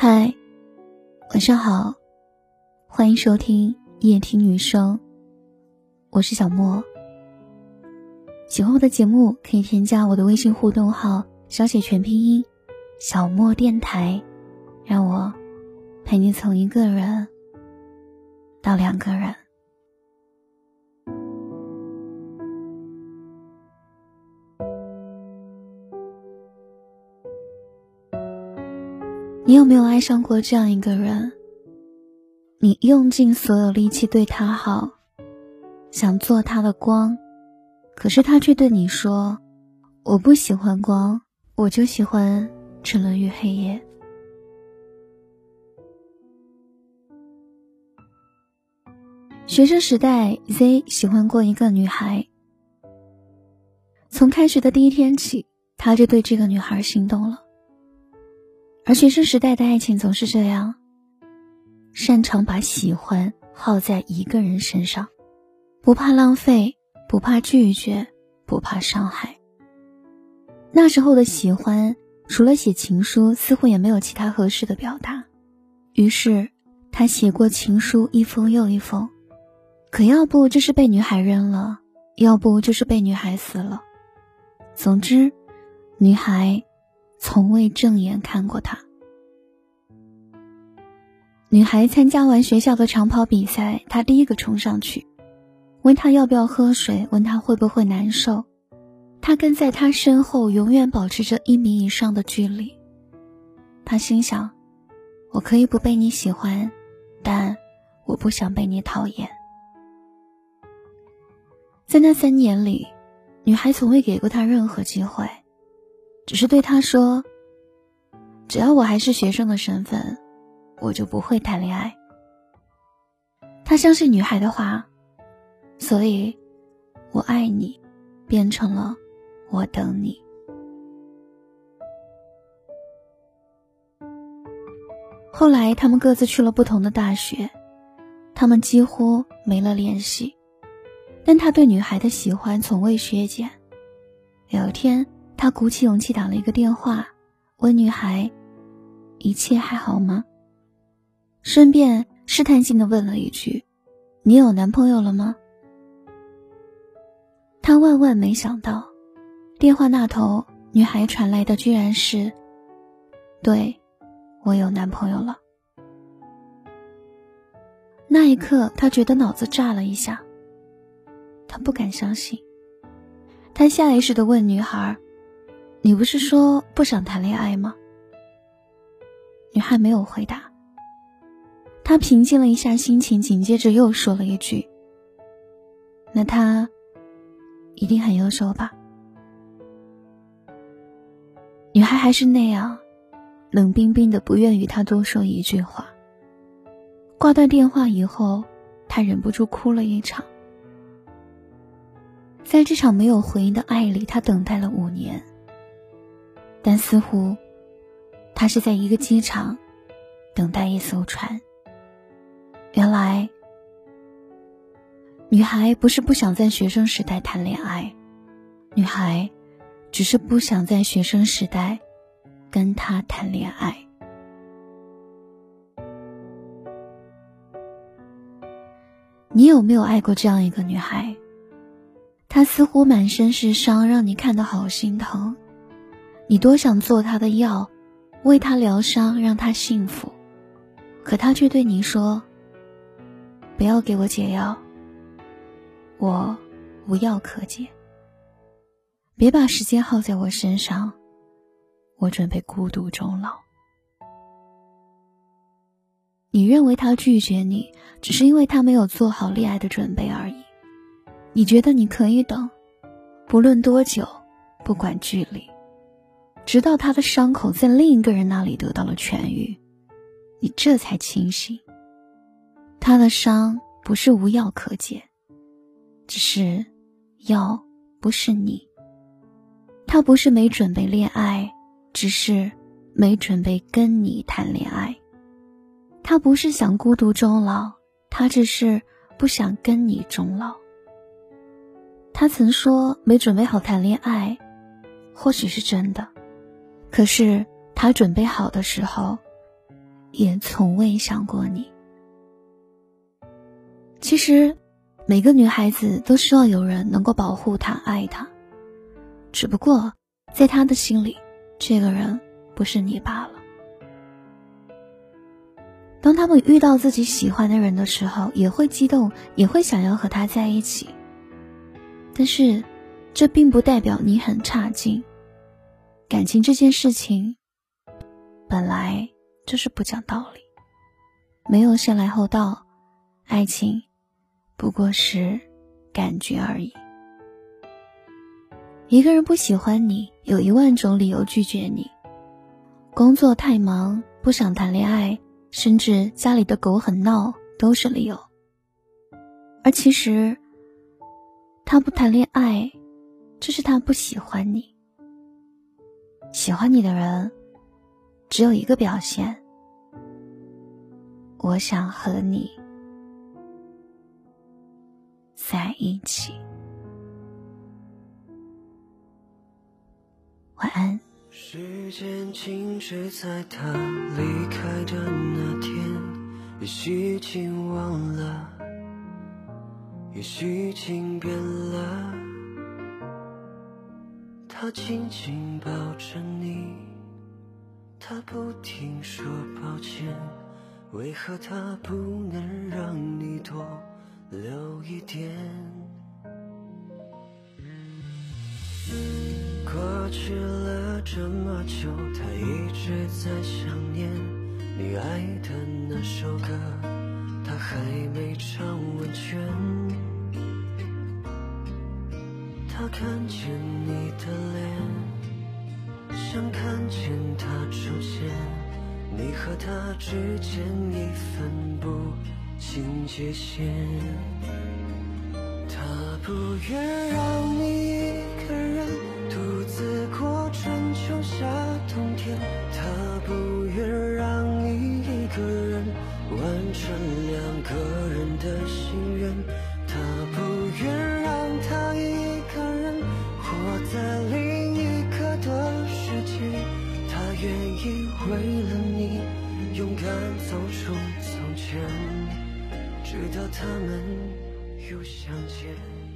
嗨，晚上好，欢迎收听夜听女生，我是小莫。喜欢我的节目，可以添加我的微信互动号，小写全拼音“小莫电台”，让我陪你从一个人到两个人。你有没有爱上过这样一个人？你用尽所有力气对他好，想做他的光，可是他却对你说：“我不喜欢光，我就喜欢沉沦于黑夜。”学生时代，Z 喜欢过一个女孩。从开学的第一天起，他就对这个女孩心动了。而学生时代的爱情总是这样，擅长把喜欢耗在一个人身上，不怕浪费，不怕拒绝，不怕伤害。那时候的喜欢，除了写情书，似乎也没有其他合适的表达。于是，他写过情书一封又一封，可要不就是被女孩扔了，要不就是被女孩撕了。总之，女孩。从未正眼看过他。女孩参加完学校的长跑比赛，他第一个冲上去，问他要不要喝水，问他会不会难受。他跟在他身后，永远保持着一米以上的距离。他心想：我可以不被你喜欢，但我不想被你讨厌。在那三年里，女孩从未给过他任何机会。只是对他说：“只要我还是学生的身份，我就不会谈恋爱。”他相信女孩的话，所以，我爱你，变成了我等你。后来，他们各自去了不同的大学，他们几乎没了联系，但他对女孩的喜欢从未削减。有一天。他鼓起勇气打了一个电话，问女孩：“一切还好吗？”顺便试探性的问了一句：“你有男朋友了吗？”他万万没想到，电话那头女孩传来的居然是：“对，我有男朋友了。”那一刻，他觉得脑子炸了一下，他不敢相信，他下意识的问女孩。你不是说不想谈恋爱吗？女孩没有回答。他平静了一下心情，紧接着又说了一句：“那他一定很优秀吧？”女孩还是那样冷冰冰的，不愿与他多说一句话。挂断电话以后，他忍不住哭了一场。在这场没有回应的爱里，他等待了五年。但似乎，他是在一个机场等待一艘船。原来，女孩不是不想在学生时代谈恋爱，女孩只是不想在学生时代跟他谈恋爱。你有没有爱过这样一个女孩？她似乎满身是伤，让你看得好心疼。你多想做她的药，为她疗伤，让她幸福，可她却对你说：“不要给我解药，我无药可解。别把时间耗在我身上，我准备孤独终老。”你认为他拒绝你，只是因为他没有做好恋爱的准备而已。你觉得你可以等，不论多久，不管距离。直到他的伤口在另一个人那里得到了痊愈，你这才清醒。他的伤不是无药可解，只是药不是你。他不是没准备恋爱，只是没准备跟你谈恋爱。他不是想孤独终老，他只是不想跟你终老。他曾说没准备好谈恋爱，或许是真的。可是他准备好的时候，也从未想过你。其实，每个女孩子都希望有人能够保护她、爱她，只不过在她的心里，这个人不是你罢了。当他们遇到自己喜欢的人的时候，也会激动，也会想要和他在一起。但是，这并不代表你很差劲。感情这件事情，本来就是不讲道理，没有先来后到，爱情不过是感觉而已。一个人不喜欢你，有一万种理由拒绝你：工作太忙，不想谈恋爱。甚至家里的狗很闹都是理由，而其实他不谈恋爱，这是他不喜欢你。喜欢你的人只有一个表现，我想和你在一起。晚安。时间静止在他离开的那天，也许已经忘了，也许已经变了。他紧紧抱着你，他不停说抱歉，为何他不能让你多留一点？过去了这么久，他一直在想念你爱的那首歌，他还没唱完全。他看见你的脸，想看见他出现，你和他之间一分不清界限。他不愿让你一个人。独自过春秋夏冬天，他不愿让你一个人完成两个人的心愿，他不愿让他一个人活在另一个的世界，他愿意为了直到他们又相见。